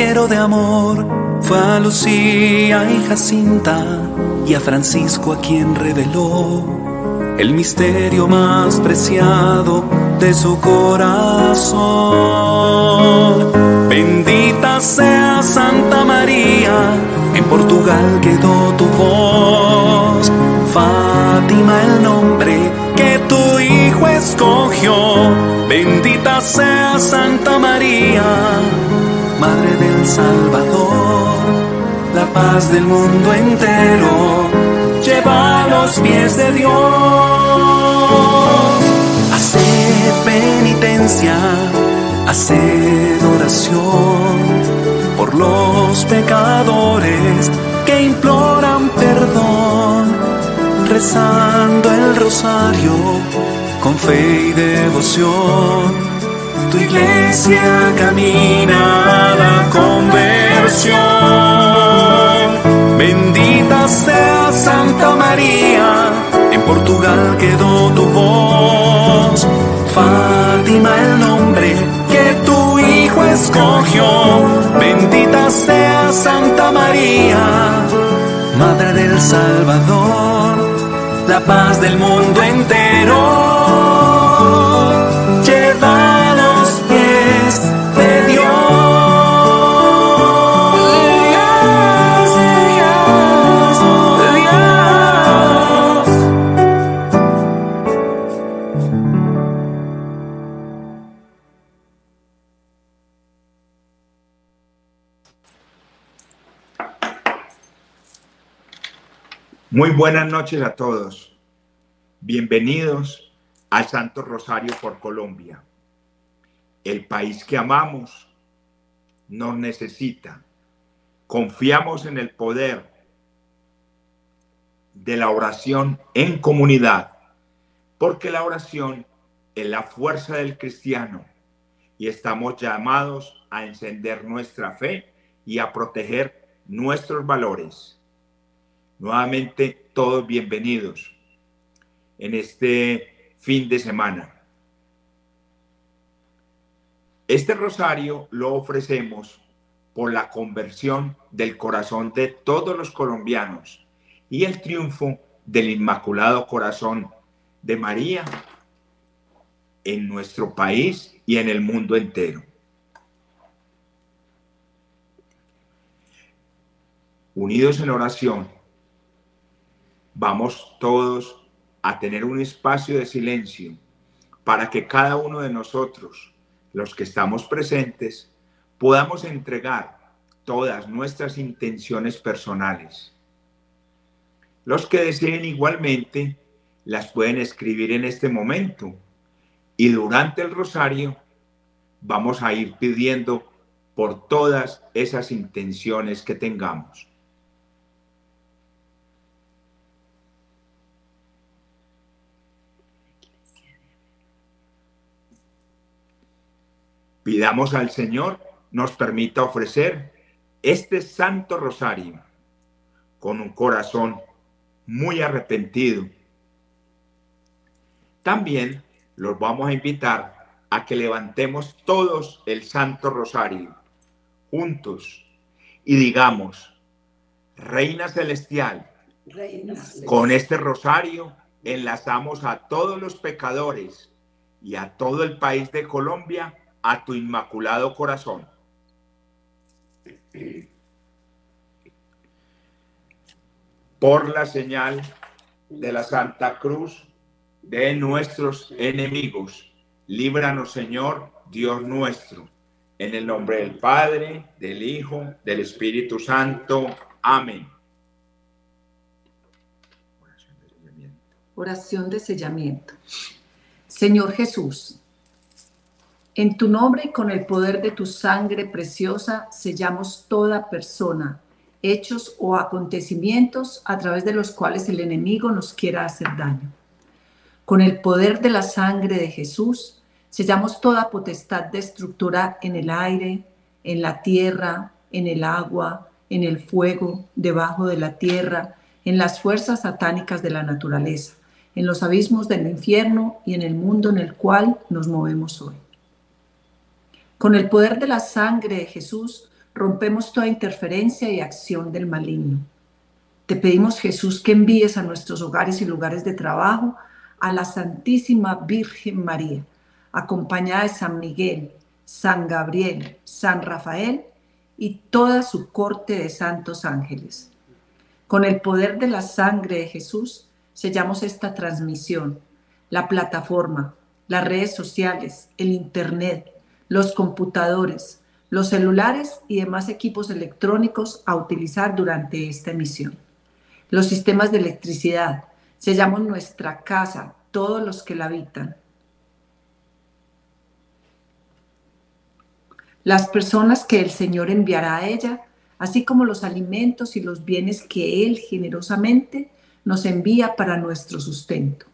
mensajero de amor. Fue a Lucía y Jacinta y a Francisco a quien reveló el misterio más preciado de su corazón. Bendita sea Santa María, en Portugal quedó tu voz. Fátima el nombre que tu hijo escogió. Bendita sea Santa María, Madre del Salvador, la paz del mundo entero. Lleva a los pies de Dios penitencia, haced oración por los pecadores que imploran perdón, rezando el rosario con fe y devoción. Tu iglesia camina la conversión. Bendita sea Santa María, en Portugal quedó tu voz Fátima el nombre que tu Hijo escogió. Bendita sea Santa María, Madre del Salvador, la paz del mundo entero. Muy buenas noches a todos. Bienvenidos al Santo Rosario por Colombia. El país que amamos nos necesita. Confiamos en el poder de la oración en comunidad, porque la oración es la fuerza del cristiano y estamos llamados a encender nuestra fe y a proteger nuestros valores. Nuevamente, todos bienvenidos en este fin de semana. Este rosario lo ofrecemos por la conversión del corazón de todos los colombianos y el triunfo del Inmaculado Corazón de María en nuestro país y en el mundo entero. Unidos en oración, vamos todos a tener un espacio de silencio para que cada uno de nosotros, los que estamos presentes, podamos entregar todas nuestras intenciones personales. Los que deseen igualmente las pueden escribir en este momento y durante el rosario vamos a ir pidiendo por todas esas intenciones que tengamos. Pidamos al Señor nos permita ofrecer este Santo Rosario con un corazón muy arrepentido. También los vamos a invitar a que levantemos todos el Santo Rosario juntos y digamos, Reina Celestial, con este rosario enlazamos a todos los pecadores y a todo el país de Colombia a tu inmaculado corazón. Por la señal de la Santa Cruz de nuestros enemigos, líbranos Señor, Dios nuestro, en el nombre del Padre, del Hijo, del Espíritu Santo. Amén. Oración de sellamiento. Señor Jesús, en tu nombre y con el poder de tu sangre preciosa sellamos toda persona, hechos o acontecimientos a través de los cuales el enemigo nos quiera hacer daño. Con el poder de la sangre de Jesús sellamos toda potestad destructora en el aire, en la tierra, en el agua, en el fuego, debajo de la tierra, en las fuerzas satánicas de la naturaleza, en los abismos del infierno y en el mundo en el cual nos movemos hoy. Con el poder de la sangre de Jesús rompemos toda interferencia y acción del maligno. Te pedimos, Jesús, que envíes a nuestros hogares y lugares de trabajo a la Santísima Virgen María, acompañada de San Miguel, San Gabriel, San Rafael y toda su corte de santos ángeles. Con el poder de la sangre de Jesús sellamos esta transmisión, la plataforma, las redes sociales, el Internet, los computadores, los celulares y demás equipos electrónicos a utilizar durante esta emisión. Los sistemas de electricidad, sellamos nuestra casa, todos los que la habitan. Las personas que el Señor enviará a ella, así como los alimentos y los bienes que Él generosamente nos envía para nuestro sustento.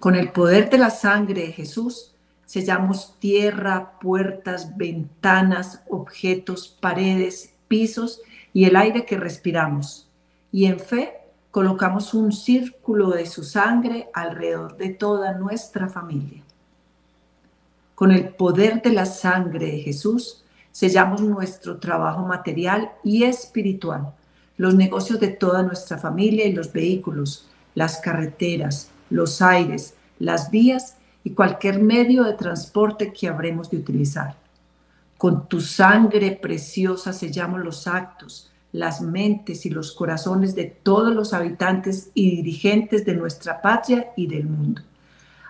Con el poder de la sangre de Jesús, sellamos tierra, puertas, ventanas, objetos, paredes, pisos y el aire que respiramos. Y en fe colocamos un círculo de su sangre alrededor de toda nuestra familia. Con el poder de la sangre de Jesús, sellamos nuestro trabajo material y espiritual, los negocios de toda nuestra familia y los vehículos, las carreteras, los aires, las vías y cualquier medio de transporte que habremos de utilizar. Con tu sangre preciosa sellamos los actos, las mentes y los corazones de todos los habitantes y dirigentes de nuestra patria y del mundo,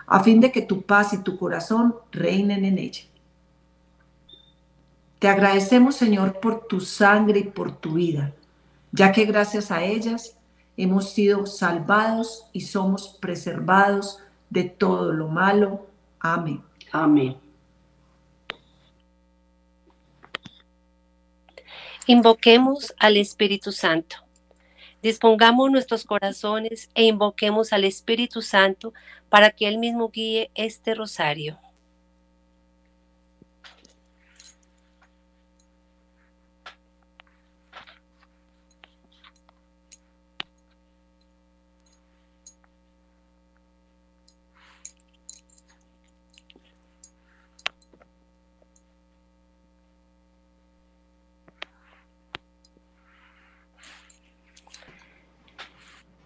a fin de que tu paz y tu corazón reinen en ella. Te agradecemos, Señor, por tu sangre y por tu vida, ya que gracias a ellas hemos sido salvados y somos preservados de todo lo malo. Amén. Amén. Invoquemos al Espíritu Santo. Dispongamos nuestros corazones e invoquemos al Espíritu Santo para que Él mismo guíe este rosario.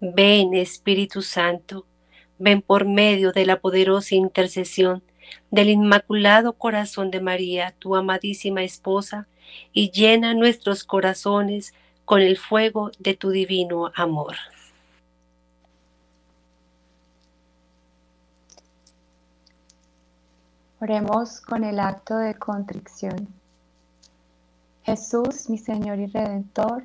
Ven Espíritu Santo, ven por medio de la poderosa intercesión del Inmaculado Corazón de María, tu amadísima esposa, y llena nuestros corazones con el fuego de tu divino amor. Oremos con el acto de contrición. Jesús, mi Señor y Redentor,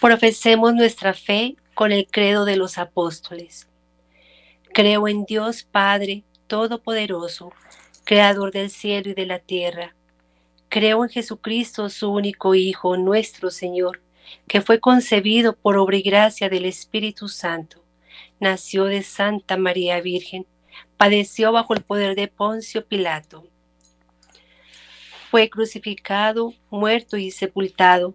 Profesemos nuestra fe con el credo de los apóstoles. Creo en Dios Padre Todopoderoso, Creador del cielo y de la tierra. Creo en Jesucristo, su único Hijo, nuestro Señor, que fue concebido por obra y gracia del Espíritu Santo. Nació de Santa María Virgen, padeció bajo el poder de Poncio Pilato. Fue crucificado, muerto y sepultado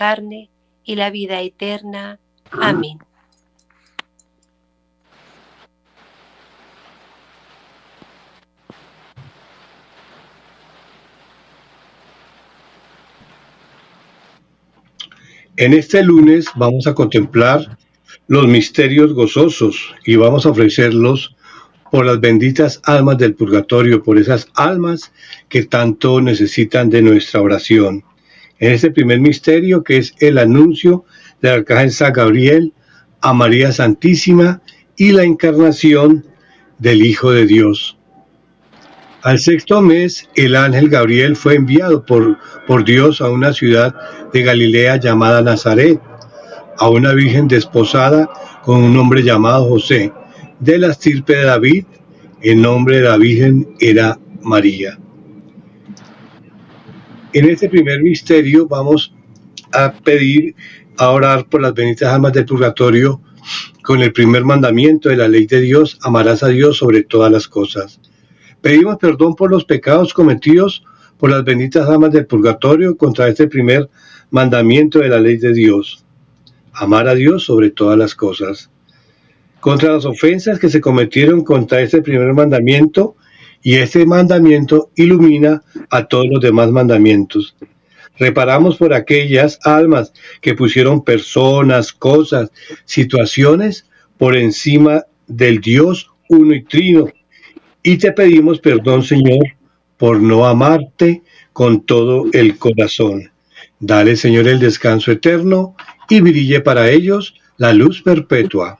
carne y la vida eterna. Amén. En este lunes vamos a contemplar los misterios gozosos y vamos a ofrecerlos por las benditas almas del purgatorio, por esas almas que tanto necesitan de nuestra oración. En este primer misterio que es el anuncio del arcángel San Gabriel a María Santísima y la encarnación del Hijo de Dios. Al sexto mes, el ángel Gabriel fue enviado por, por Dios a una ciudad de Galilea llamada Nazaret, a una virgen desposada con un hombre llamado José, de la estirpe de David. El nombre de la virgen era María. En este primer misterio vamos a pedir, a orar por las benditas almas del purgatorio con el primer mandamiento de la ley de Dios, amarás a Dios sobre todas las cosas. Pedimos perdón por los pecados cometidos por las benditas almas del purgatorio contra este primer mandamiento de la ley de Dios. Amar a Dios sobre todas las cosas. Contra las ofensas que se cometieron contra este primer mandamiento y este mandamiento ilumina a todos los demás mandamientos. Reparamos por aquellas almas que pusieron personas, cosas, situaciones por encima del Dios uno y trino y te pedimos perdón, Señor, por no amarte con todo el corazón. Dale, Señor, el descanso eterno y brille para ellos la luz perpetua.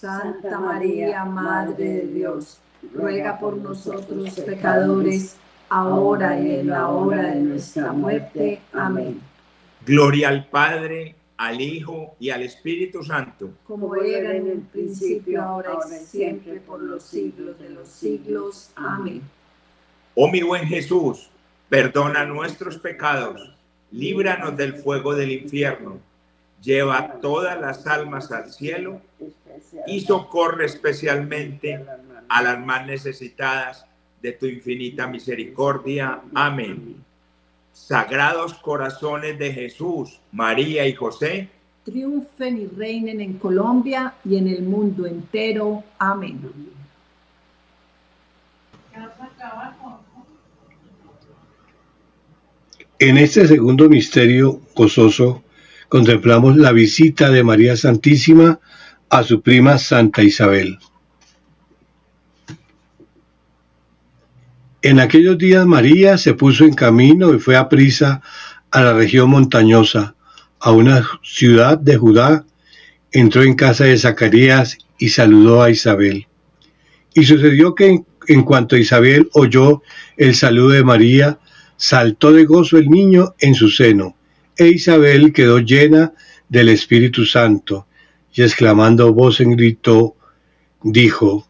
Santa María, Madre de Dios, ruega por nosotros pecadores, ahora y en la hora de nuestra muerte. Amén. Gloria al Padre, al Hijo y al Espíritu Santo. Como era en el principio, ahora y siempre, por los siglos de los siglos. Amén. Oh mi buen Jesús, perdona nuestros pecados, líbranos del fuego del infierno, lleva todas las almas al cielo y socorre especialmente a las más necesitadas de tu infinita misericordia. Amén. Sagrados corazones de Jesús, María y José, triunfen y reinen en Colombia y en el mundo entero. Amén. En este segundo misterio gozoso contemplamos la visita de María Santísima a su prima Santa Isabel. En aquellos días María se puso en camino y fue a prisa a la región montañosa, a una ciudad de Judá, entró en casa de Zacarías y saludó a Isabel. Y sucedió que en, cuanto Isabel oyó el saludo de María, saltó de gozo el niño en su seno, e Isabel quedó llena del Espíritu Santo, y exclamando voz en grito, dijo,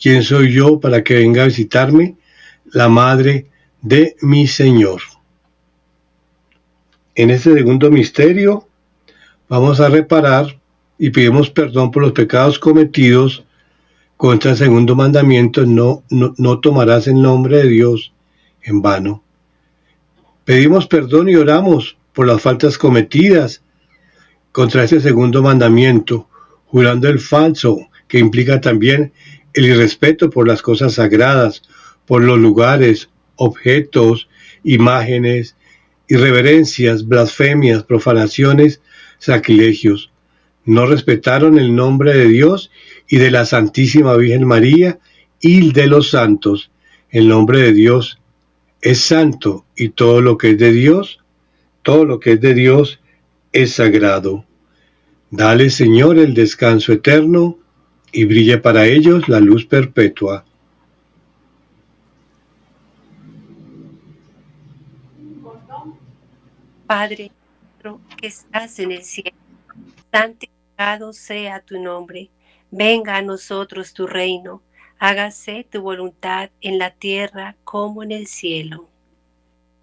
¿quién soy yo para que venga a visitarme? La madre de mi Señor. En este segundo misterio vamos a reparar y pedimos perdón por los pecados cometidos contra el segundo mandamiento, no, no, no tomarás el nombre de Dios en vano. Pedimos perdón y oramos por las faltas cometidas contra este segundo mandamiento, jurando el falso, que implica también el irrespeto por las cosas sagradas, por los lugares, objetos, imágenes, irreverencias, blasfemias, profanaciones, sacrilegios. No respetaron el nombre de Dios y de la Santísima Virgen María y de los santos. El nombre de Dios es santo y todo lo que es de Dios, todo lo que es de Dios es sagrado. Dale, Señor, el descanso eterno y brille para ellos la luz perpetua. Padre que estás en el cielo, santificado sea tu nombre, venga a nosotros tu reino hágase tu voluntad en la tierra como en el cielo.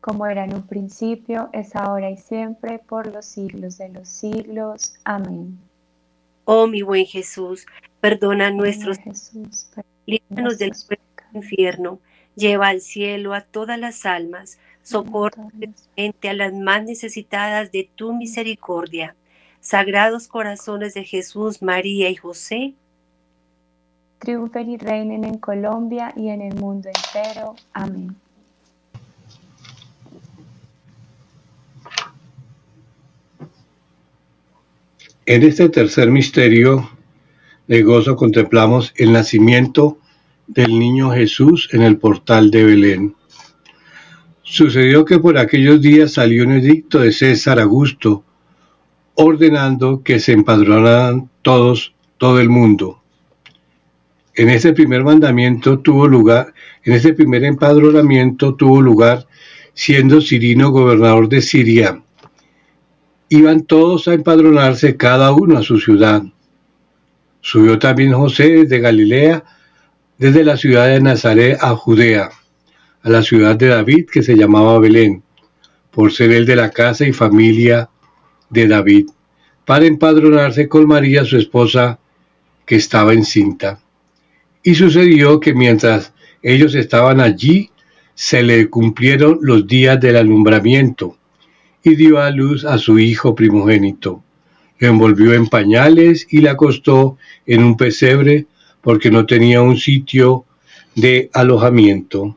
Como era en un principio, es ahora y siempre, por los siglos de los siglos. Amén. Oh mi buen Jesús, perdona nuestros líbranos del infierno, lleva al cielo a todas las almas, socorre a las más necesitadas de tu misericordia. Sagrados corazones de Jesús, María y José, triunfen y reinen en Colombia y en el mundo entero. Amén. En este tercer misterio de gozo contemplamos el nacimiento del niño Jesús en el portal de Belén. Sucedió que por aquellos días salió un edicto de César Augusto ordenando que se empadronaran todos, todo el mundo. En este primer mandamiento tuvo lugar, en este primer empadronamiento tuvo lugar siendo Cirino gobernador de Siria Iban todos a empadronarse cada uno a su ciudad. Subió también José desde Galilea, desde la ciudad de Nazaret a Judea, a la ciudad de David que se llamaba Belén, por ser el de la casa y familia de David, para empadronarse con María su esposa que estaba encinta. Y sucedió que mientras ellos estaban allí, se le cumplieron los días del alumbramiento y dio a luz a su hijo primogénito. Lo envolvió en pañales y le acostó en un pesebre porque no tenía un sitio de alojamiento.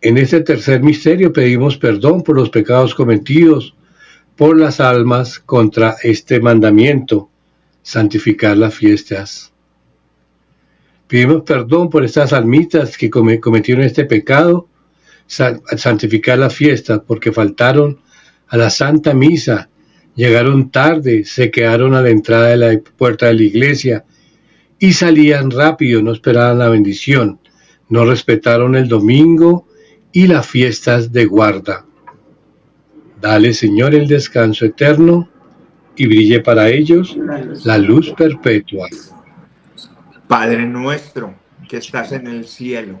En este tercer misterio pedimos perdón por los pecados cometidos por las almas contra este mandamiento, santificar las fiestas. Pedimos perdón por estas almitas que cometieron este pecado, santificar las fiestas, porque faltaron a la Santa Misa, llegaron tarde, se quedaron a la entrada de la puerta de la iglesia y salían rápido, no esperaban la bendición, no respetaron el domingo y las fiestas de guarda. Dale, Señor, el descanso eterno y brille para ellos la luz perpetua. Padre nuestro que estás en el cielo,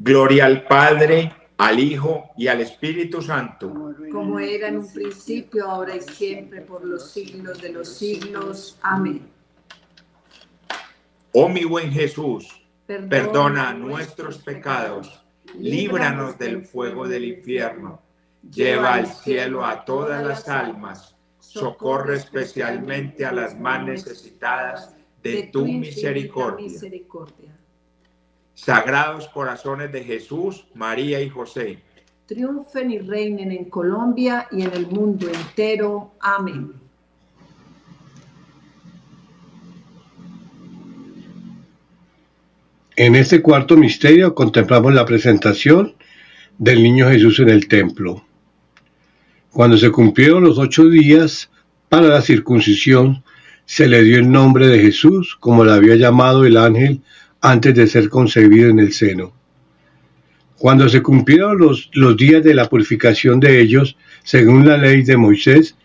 Gloria al Padre, al Hijo y al Espíritu Santo. Como era en un principio, ahora y siempre, por los siglos de los siglos. Amén. Oh mi buen Jesús, perdona, nuestros pecados, líbranos del fuego del infierno, lleva al cielo a todas las almas, socorre especialmente a las más necesitadas de, tu, misericordia. Sagrados corazones de Jesús, María y José. Triunfen y reinen en Colombia y en el mundo entero. Amén. En este cuarto misterio contemplamos la presentación del niño Jesús en el templo. Cuando se cumplieron los ocho días para la circuncisión, se le dio el nombre de Jesús, como le había llamado el ángel antes de ser concebido en el seno. Cuando se cumplieron los, los días de la purificación de ellos, según la ley de Moisés,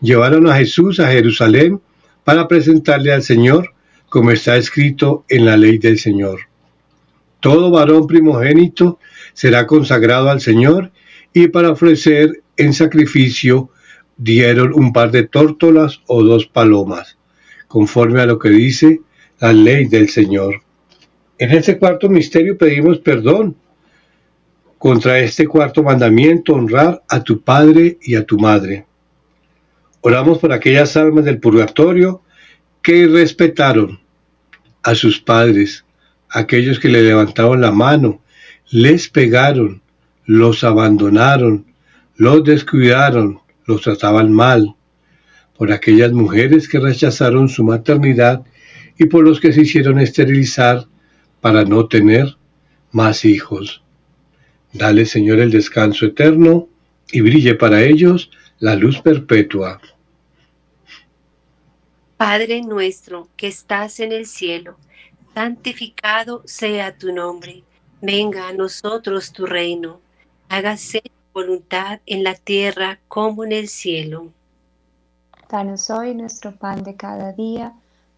llevaron a Jesús a Jerusalén para presentarle al Señor, como está escrito en la ley del Señor. Todo varón primogénito será consagrado al Señor y para ofrecer en sacrificio dieron un par de tórtolas o dos palomas, conforme a lo que dice la ley del Señor. En este cuarto misterio pedimos perdón contra este cuarto mandamiento, honrar a tu padre y a tu madre. Oramos por aquellas almas del purgatorio que respetaron a sus padres, aquellos que le levantaron la mano, les pegaron, los abandonaron, los descuidaron, los trataban mal, por aquellas mujeres que rechazaron su maternidad y por los que se hicieron esterilizar para no tener más hijos. Dale, Señor, el descanso eterno y brille para ellos la luz perpetua. Padre nuestro que estás en el cielo, santificado sea tu nombre, venga a nosotros tu reino, hágase tu voluntad en la tierra como en el cielo. Danos hoy nuestro pan de cada día,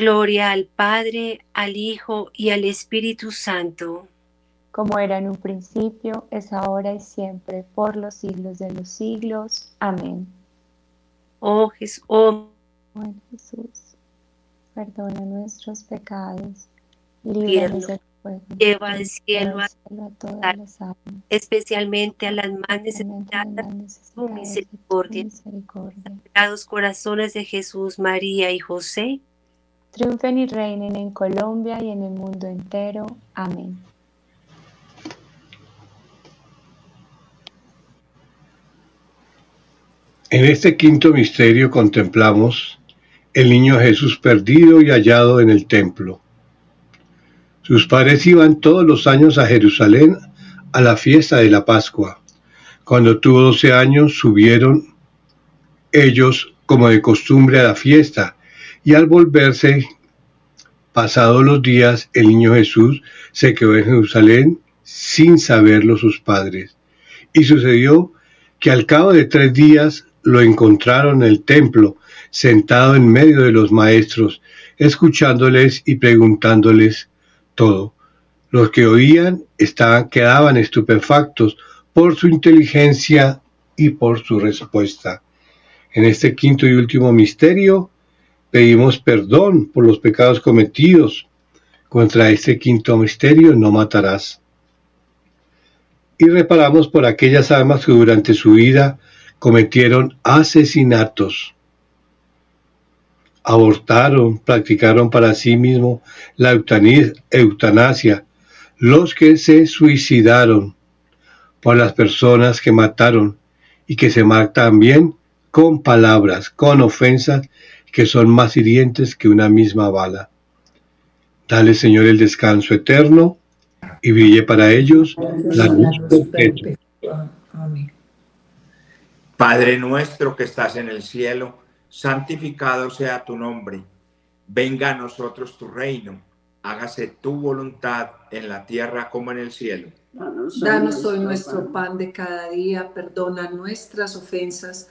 Gloria al Padre, al Hijo y al Espíritu Santo. Como era en un principio, es ahora y siempre, por los siglos de los siglos. Amén. Oh Jesús, oh Jesús, perdona nuestros pecados, líbranos del lleva al cielo a, especialmente a las más necesitadas de tu misericordia. Sagrados corazones de Jesús, María y José, triunfen y reinen en Colombia y en el mundo entero. Amén. En este quinto misterio contemplamos el niño Jesús perdido y hallado en el templo. Sus padres iban todos los años a Jerusalén a la fiesta de la Pascua. Cuando tuvo doce años subieron ellos como de costumbre a la fiesta y al volverse, pasados los días, el niño Jesús se quedó en Jerusalén sin saberlo sus padres. Y sucedió que al cabo de tres días lo encontraron en el templo, sentado en medio de los maestros, escuchándoles y preguntándoles todo. Los que oían estaban, quedaban estupefactos por su inteligencia y por su respuesta. En este quinto y último misterio pedimos perdón por los pecados cometidos. Contra este quinto misterio no matarás. Y reparamos por aquellas almas que durante su vida cometieron asesinatos abortaron, practicaron para sí mismo la eutanasia, los que se suicidaron, por las personas que mataron y que se matan también con palabras, con ofensas que son más hirientes que una misma bala. Dale, Señor, el descanso eterno y brille para ellos la luz perpetua. Padre nuestro que estás en el cielo, santificado sea tu nombre, venga a nosotros tu reino, hágase tu voluntad en la tierra como en el cielo. Danos hoy nuestro pan de cada día, perdona nuestras ofensas,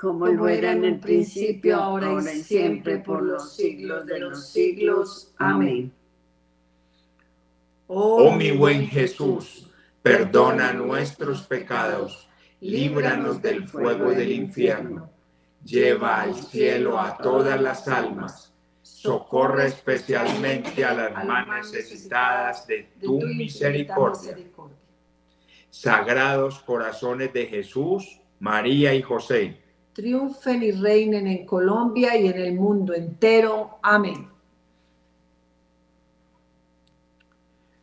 como lo era en el principio, ahora y siempre, por los siglos de los siglos. Amén. Oh mi buen Jesús, perdona nuestros pecados, líbranos del fuego del infierno, lleva al cielo a todas las almas, socorre especialmente a las más necesitadas de tu misericordia. Sagrados corazones de Jesús, María y José, triunfen y reinen en Colombia y en el mundo entero. Amén.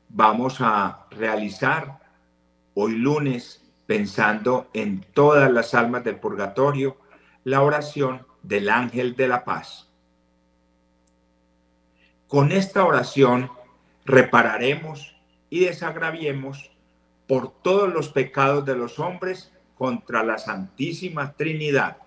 Vamos a realizar hoy lunes, pensando en todas las almas del purgatorio, la oración del ángel de la paz. Con esta oración repararemos y desagraviemos por todos los pecados de los hombres contra la Santísima Trinidad.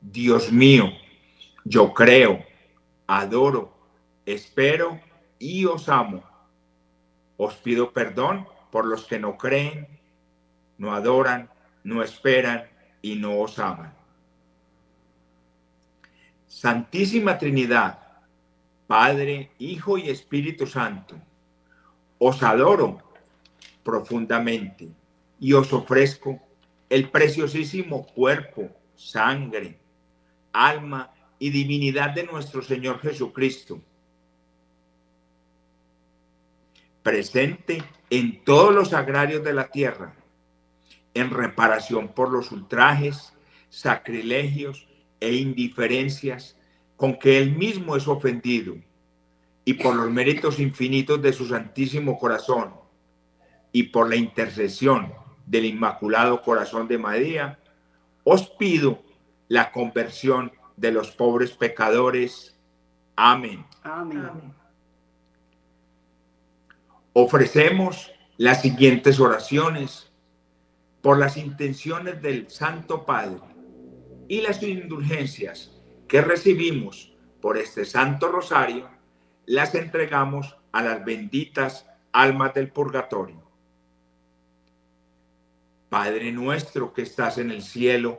Dios mío, yo creo, adoro, espero y os amo. Os pido perdón por los que no creen, no adoran, no esperan y no os aman. Santísima Trinidad, Padre, Hijo y Espíritu Santo, os adoro profundamente y os ofrezco el preciosísimo cuerpo, sangre, alma y divinidad de nuestro Señor Jesucristo, presente en todos los agrarios de la tierra, en reparación por los ultrajes, sacrilegios e indiferencias con que él mismo es ofendido, y por los méritos infinitos de su Santísimo Corazón, y por la intercesión del Inmaculado Corazón de María, os pido la conversión de los pobres pecadores Amén. Amén. Ofrecemos las siguientes oraciones por las intenciones del Santo Padre y las indulgencias que recibimos por este Santo Rosario, las entregamos a las benditas almas del purgatorio. Padre nuestro que estás en el cielo,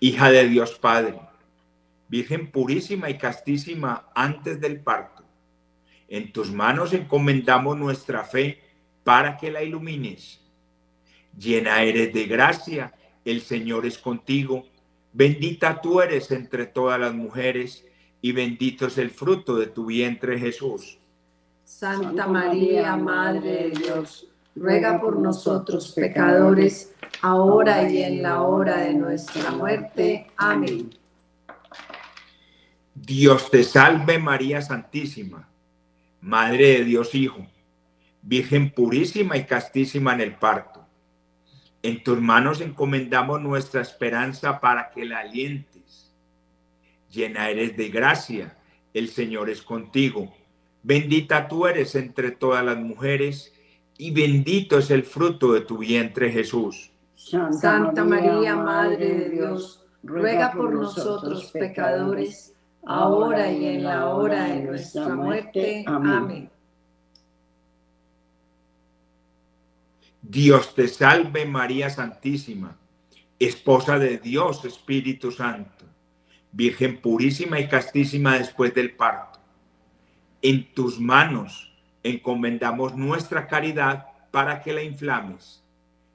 hija de Dios Padre, Virgen purísima y castísima antes del parto. En tus manos encomendamos nuestra fe para que la ilumines. Llena eres de gracia, el Señor es contigo. Bendita tú eres entre todas las mujeres y bendito es el fruto de tu vientre Jesús. Santa María, Madre de Dios, ruega por nosotros pecadores, ahora y en la hora de nuestra muerte. Amén. Dios te salve María Santísima, Madre de Dios Hijo, Virgen purísima y castísima en el parto. En tus manos encomendamos nuestra esperanza para que la alientes. Llena eres de gracia, el Señor es contigo. Bendita tú eres entre todas las mujeres y bendito es el fruto de tu vientre Jesús. Santa María, Madre de Dios, ruega por nosotros pecadores, ahora y en la hora de nuestra muerte. Amén. Dios te salve María Santísima, esposa de Dios Espíritu Santo, Virgen purísima y castísima después del parto. En tus manos encomendamos nuestra caridad para que la inflames.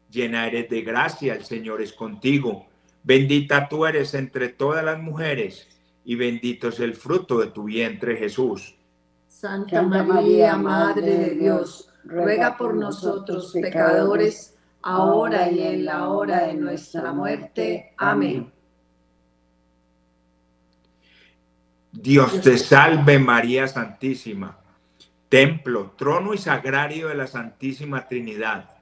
Llena eres de gracia, el Señor es contigo. Bendita tú eres entre todas las mujeres y bendito es el fruto de tu vientre Jesús. Santa María, Madre de Dios, ruega por nosotros pecadores, ahora y en la hora de nuestra muerte. Amén. Dios te salve María Santísima, templo, trono y sagrario de la Santísima Trinidad,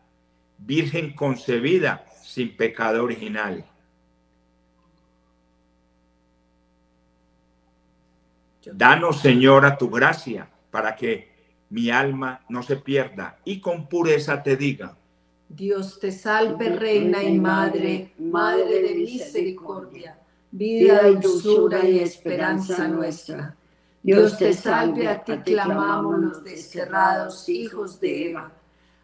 Virgen concebida sin pecado original. Danos, Señora, tu gracia para que mi alma no se pierda y con pureza te diga. Dios te salve, Reina y Madre, Madre de misericordia, vida, dulzura y esperanza nuestra. Dios te salve, a ti clamamos los desterrados hijos de Eva.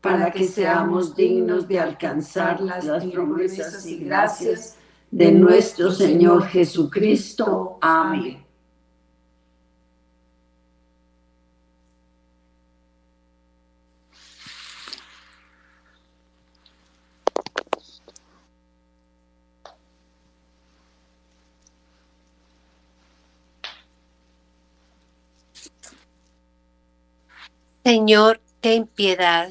para que seamos dignos de alcanzar las promesas y gracias de nuestro Señor Jesucristo. Amén. Señor, ten piedad.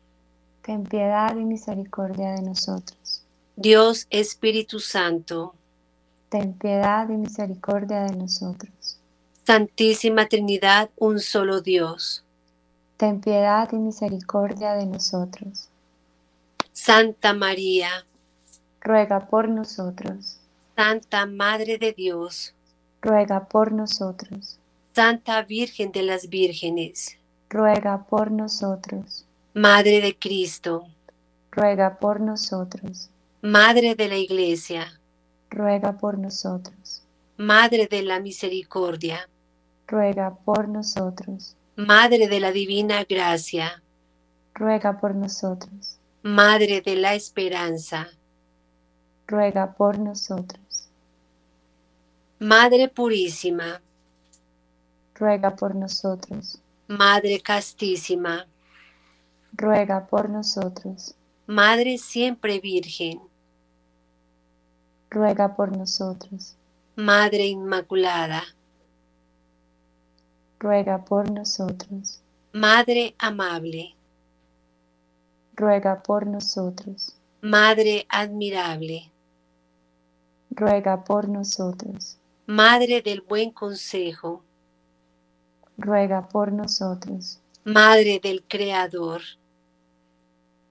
Ten piedad y misericordia de nosotros. Dios Espíritu Santo ten piedad y misericordia de nosotros. Santísima Trinidad, un solo Dios. Ten piedad y misericordia de nosotros. Santa María, Ruega por nosotros. Santa Madre de Dios, Ruega por nosotros. Santa Virgen de las Vírgenes, Ruega por nosotros. Madre de Cristo, Ruega por nosotros. Madre de la Iglesia, Ruega por nosotros. Madre de la Misericordia, Ruega por nosotros. Madre de la Divina Gracia, Ruega por nosotros. Madre de la Esperanza, Ruega por nosotros. Madre Purísima, Ruega por nosotros. Madre Castísima, Ruega por nosotros. Madre Siempre Virgen, Ruega por nosotros. Madre Inmaculada, Ruega por nosotros. Madre Amable, Ruega por nosotros. Madre Admirable, Ruega por nosotros. Madre del Buen Consejo, Ruega por nosotros. Madre del Creador,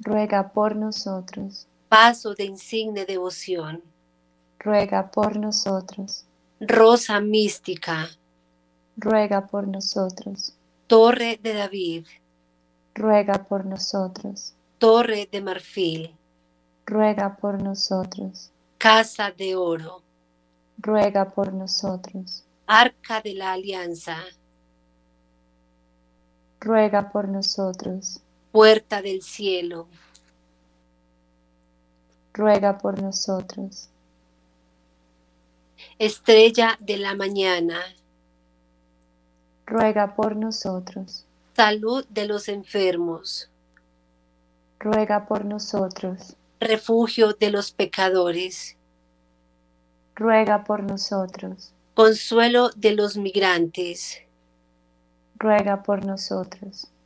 Ruega por nosotros. vaso de insigne devoción, Ruega por nosotros. rosa mística, Ruega por nosotros. torre de David, Ruega por nosotros. torre de marfil, Ruega por nosotros. casa de oro, Ruega por nosotros. arca de la alianza, Ruega por nosotros. Puerta del cielo, Ruega por nosotros. estrella de la mañana, Ruega por nosotros. salud de los enfermos, Ruega por nosotros. refugio de los pecadores, Ruega por nosotros. consuelo de los migrantes, Ruega por nosotros.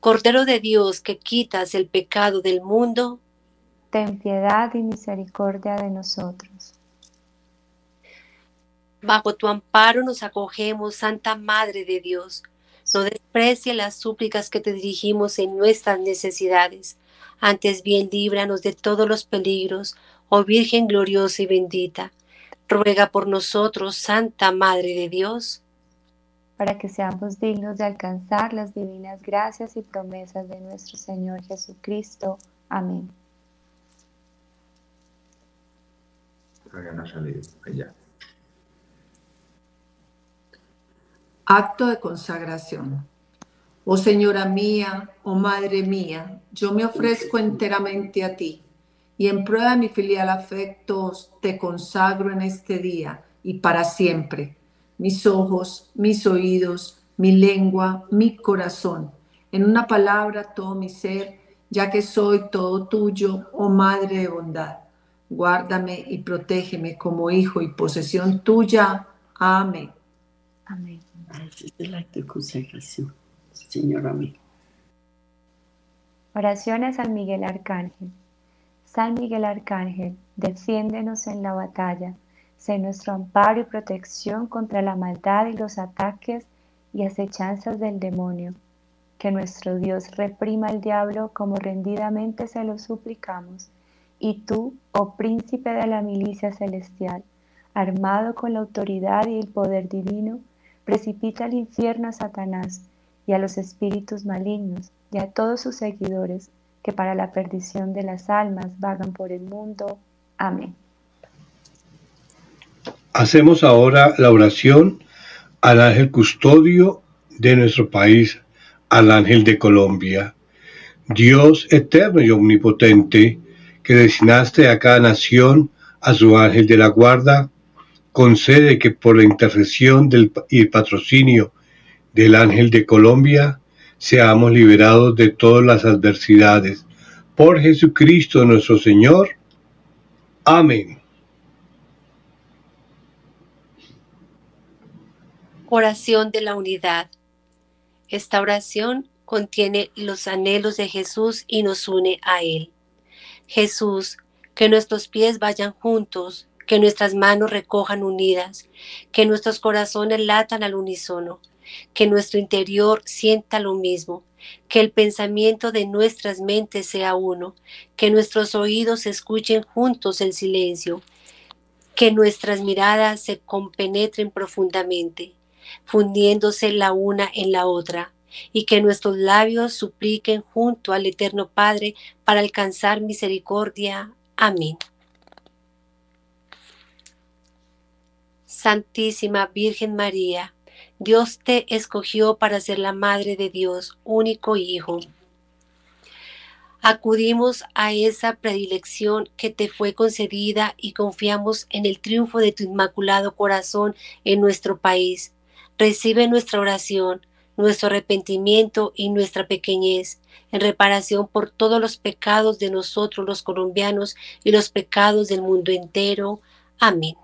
Cordero de Dios que quitas el pecado del mundo, Ten piedad y misericordia de nosotros. bajo tu amparo nos acogemos, Santa Madre de Dios. No desprecie las súplicas que te dirigimos en nuestras necesidades. Antes bien, líbranos de todos los peligros, oh Virgen gloriosa y bendita. Ruega por nosotros, Santa Madre de Dios, para que seamos dignos de alcanzar las divinas gracias y promesas de nuestro Señor Jesucristo. Amén. Acto de consagración. Oh Señora mía, oh Madre mía, yo me ofrezco enteramente a ti y en prueba de mi filial afecto te consagro en este día y para siempre mis ojos, mis oídos, mi lengua, mi corazón. En una palabra, todo mi ser, ya que soy todo tuyo, oh Madre de bondad. Guárdame y protégeme como hijo y posesión tuya. Amén. Amén. Ese es el acto de consagración. Señor, amén. Oraciones San Miguel Arcángel. San Miguel Arcángel, defiéndenos en la batalla Sé nuestro amparo y protección contra la maldad y los ataques y acechanzas del demonio. Que nuestro Dios reprima al diablo como rendidamente se lo suplicamos. Y tú, oh príncipe de la milicia celestial, armado con la autoridad y el poder divino, precipita al infierno a Satanás y a los espíritus malignos y a todos sus seguidores que para la perdición de las almas vagan por el mundo. Amén. Hacemos ahora la oración al ángel custodio de nuestro país, al ángel de Colombia. Dios eterno y omnipotente, que designaste a cada nación a su ángel de la guarda, concede que por la intercesión del, y el patrocinio del ángel de Colombia seamos liberados de todas las adversidades. Por Jesucristo nuestro Señor. Amén. Oración de la unidad. Esta oración contiene los anhelos de Jesús y nos une a Él. Jesús, que nuestros pies vayan juntos, que nuestras manos recojan unidas, que nuestros corazones latan al unísono, que nuestro interior sienta lo mismo, que el pensamiento de nuestras mentes sea uno, que nuestros oídos escuchen juntos el silencio, que nuestras miradas se compenetren profundamente, fundiéndose la una en la otra, y que nuestros labios supliquen junto al Eterno Padre para alcanzar misericordia. Amén. Santísima Virgen María, Dios te escogió para ser la Madre de Dios, único Hijo. Acudimos a esa predilección que te fue concedida y confiamos en el triunfo de tu inmaculado corazón en nuestro país Recibe nuestra oración, nuestro arrepentimiento y nuestra pequeñez, en reparación por todos los pecados de nosotros los colombianos y los pecados del mundo entero. Amén.